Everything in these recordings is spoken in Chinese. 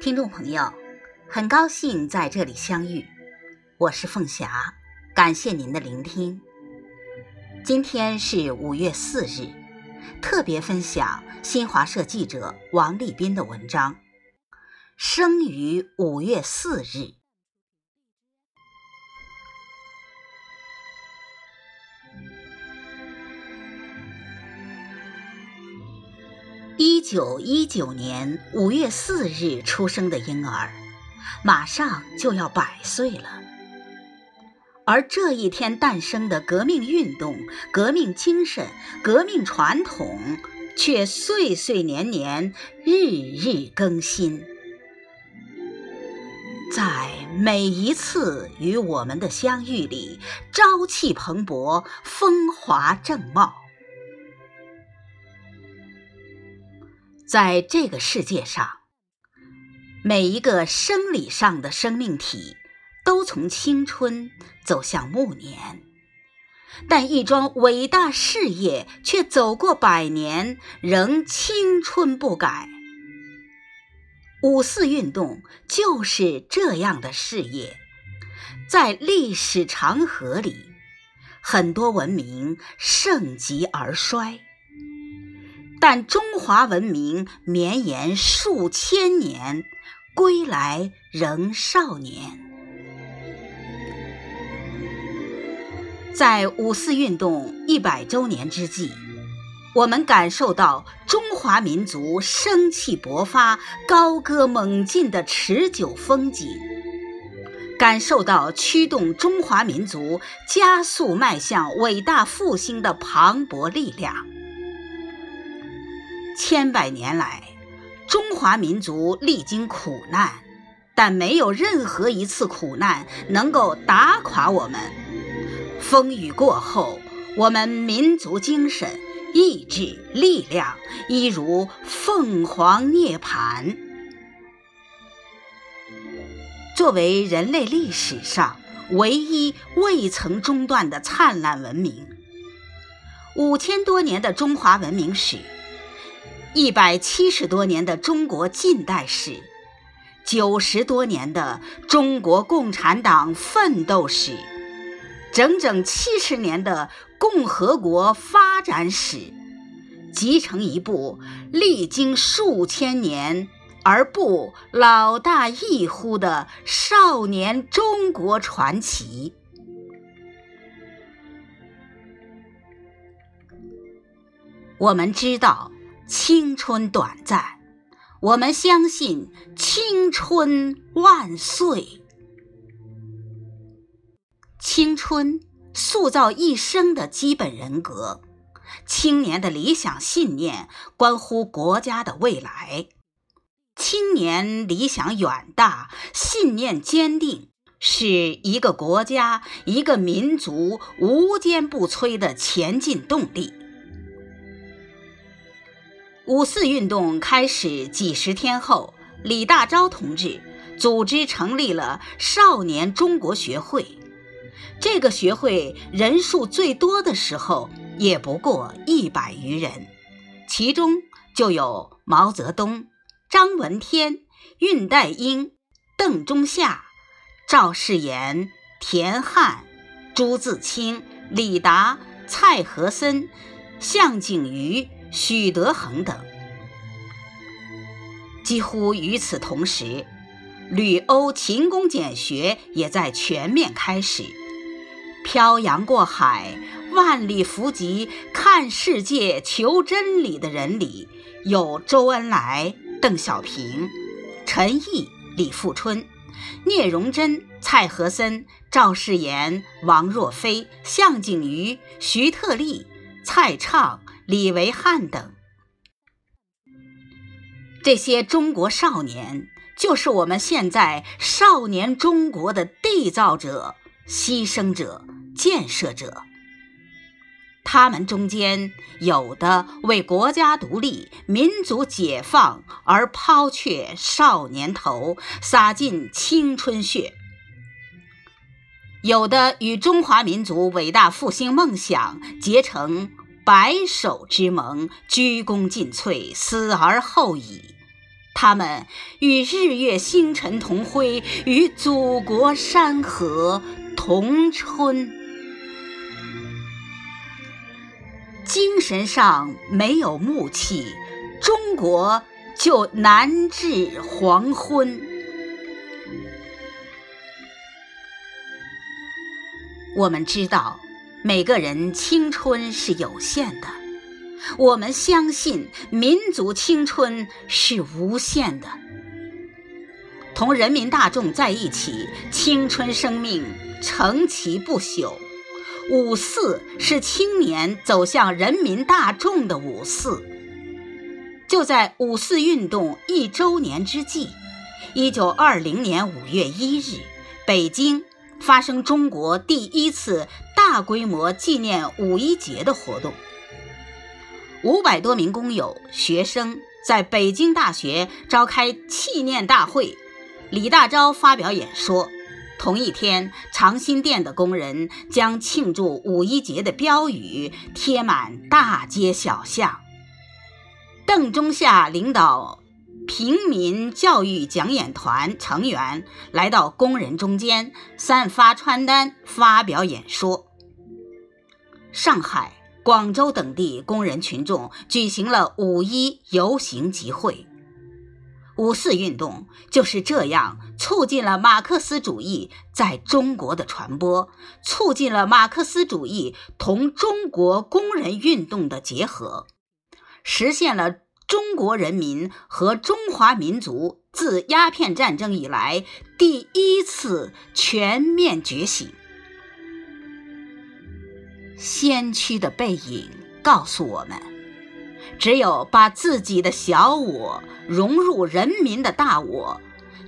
听众朋友，很高兴在这里相遇，我是凤霞，感谢您的聆听。今天是五月四日，特别分享新华社记者王立斌的文章《生于五月四日》。一九一九年五月四日出生的婴儿，马上就要百岁了。而这一天诞生的革命运动、革命精神、革命传统，却岁岁年年、日日更新。在每一次与我们的相遇里，朝气蓬勃，风华正茂。在这个世界上，每一个生理上的生命体都从青春走向暮年，但一桩伟大事业却走过百年，仍青春不改。五四运动就是这样的事业，在历史长河里，很多文明盛极而衰。但中华文明绵延数千年，归来仍少年。在五四运动一百周年之际，我们感受到中华民族生气勃发、高歌猛进的持久风景，感受到驱动中华民族加速迈向伟大复兴的磅礴力量。千百年来，中华民族历经苦难，但没有任何一次苦难能够打垮我们。风雨过后，我们民族精神、意志、力量一如凤凰涅槃。作为人类历史上唯一未曾中断的灿烂文明，五千多年的中华文明史。一百七十多年的中国近代史，九十多年的中国共产党奋斗史，整整七十年的共和国发展史，集成一部历经数千年而不老大一呼的少年中国传奇。我们知道。青春短暂，我们相信青春万岁。青春塑造一生的基本人格，青年的理想信念关乎国家的未来。青年理想远大，信念坚定，是一个国家、一个民族无坚不摧的前进动力。五四运动开始几十天后，李大钊同志组织成立了少年中国学会。这个学会人数最多的时候也不过一百余人，其中就有毛泽东、张闻天、恽代英、邓中夏、赵世炎、田汉、朱自清、李达、蔡和森、项景瑜。许德恒等，几乎与此同时，旅欧勤工俭学也在全面开始。漂洋过海、万里伏击看世界、求真理的人里，有周恩来、邓小平、陈毅、李富春、聂荣臻、蔡和森、赵世炎、王若飞、向景瑜、徐特立、蔡畅。李维汉等，这些中国少年，就是我们现在少年中国的缔造者、牺牲者、建设者。他们中间有的为国家独立、民族解放而抛却少年头，洒尽青春血；有的与中华民族伟大复兴梦想结成。白首之盟，鞠躬尽瘁，死而后已。他们与日月星辰同辉，与祖国山河同春。精神上没有木气，中国就难至黄昏。我们知道，每个人青春是有限的。我们相信民族青春是无限的，同人民大众在一起，青春生命成其不朽。五四是青年走向人民大众的五四。就在五四运动一周年之际，一九二零年五月一日，北京发生中国第一次大规模纪念五一节的活动。五百多名工友、学生在北京大学召开纪念大会，李大钊发表演说。同一天，长辛店的工人将庆祝五一节的标语贴满大街小巷。邓中夏领导平民教育讲演团成员来到工人中间，散发传单，发表演说。上海。广州等地工人群众举行了五一游行集会，五四运动就是这样促进了马克思主义在中国的传播，促进了马克思主义同中国工人运动的结合，实现了中国人民和中华民族自鸦片战争以来第一次全面觉醒。先驱的背影告诉我们：只有把自己的小我融入人民的大我、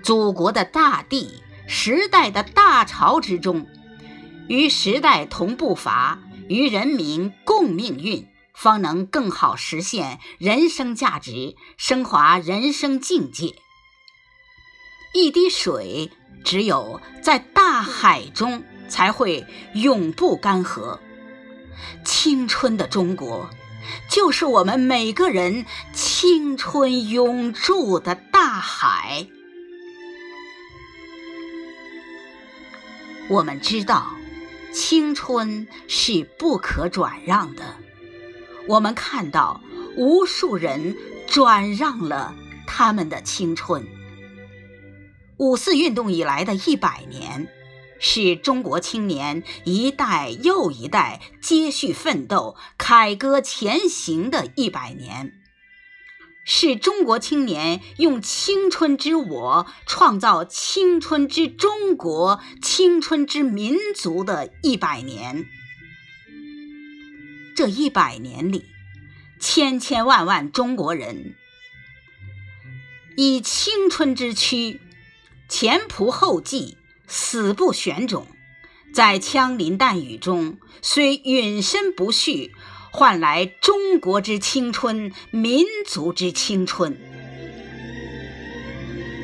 祖国的大地、时代的大潮之中，与时代同步伐，与人民共命运，方能更好实现人生价值，升华人生境界。一滴水，只有在大海中，才会永不干涸。青春的中国，就是我们每个人青春永驻的大海。我们知道，青春是不可转让的。我们看到，无数人转让了他们的青春。五四运动以来的一百年。是中国青年一代又一代接续奋斗、凯歌前行的一百年，是中国青年用青春之我创造青春之中国、青春之民族的一百年。这一百年里，千千万万中国人以青春之躯前仆后继。死不选种，在枪林弹雨中，虽陨身不续，换来中国之青春，民族之青春。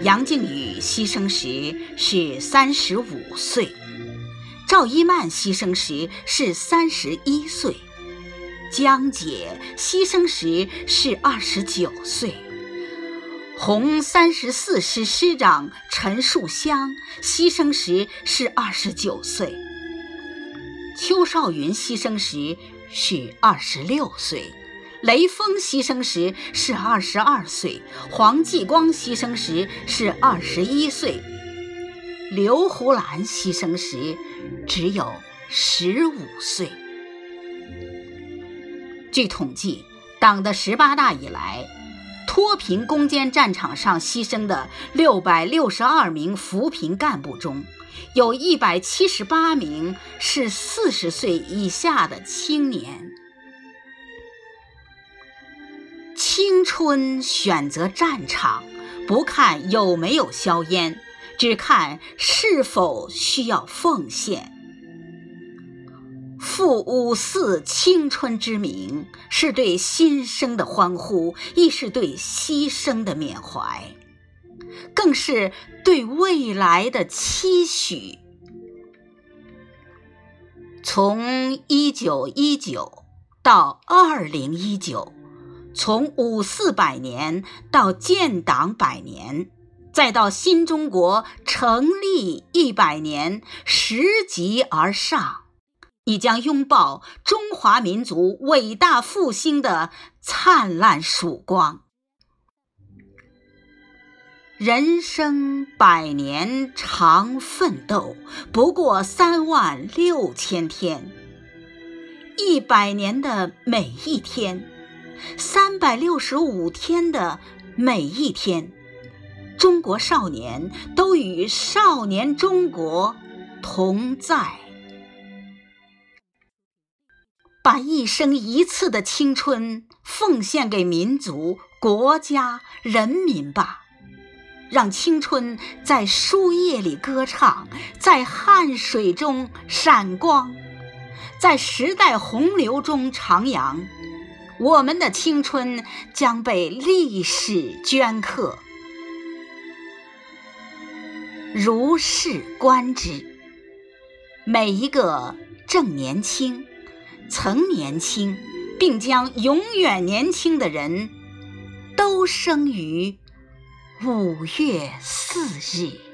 杨靖宇牺牲时是三十五岁，赵一曼牺牲时是三十一岁，江姐牺牲时是二十九岁。红三十四师师长陈树湘牺牲时是二十九岁，邱少云牺牲时是二十六岁，雷锋牺牲时是二十二岁，黄继光牺牲时是二十一岁，刘胡兰牺牲时只有十五岁。据统计，党的十八大以来。脱贫攻坚战场上牺牲的六百六十二名扶贫干部中，有一百七十八名是四十岁以下的青年。青春选择战场，不看有没有硝烟，只看是否需要奉献。赴五四青春之名，是对新生的欢呼，亦是对牺牲的缅怀，更是对未来的期许。从一九一九到二零一九，从五四百年到建党百年，再到新中国成立一百年，拾级而上，你将拥抱中华民族伟大复兴的灿烂曙光。人生百年常奋斗，不过三万六千天。一百年的每一天，三百六十五天的每一天，中国少年都与少年中国同在。把一生一次的青春奉献给民族、国家、人民吧。让青春在书页里歌唱，在汗水中闪光，在时代洪流中徜徉。我们的青春将被历史镌刻。如是观之，每一个正年轻、曾年轻，并将永远年轻的人，都生于。五月四日。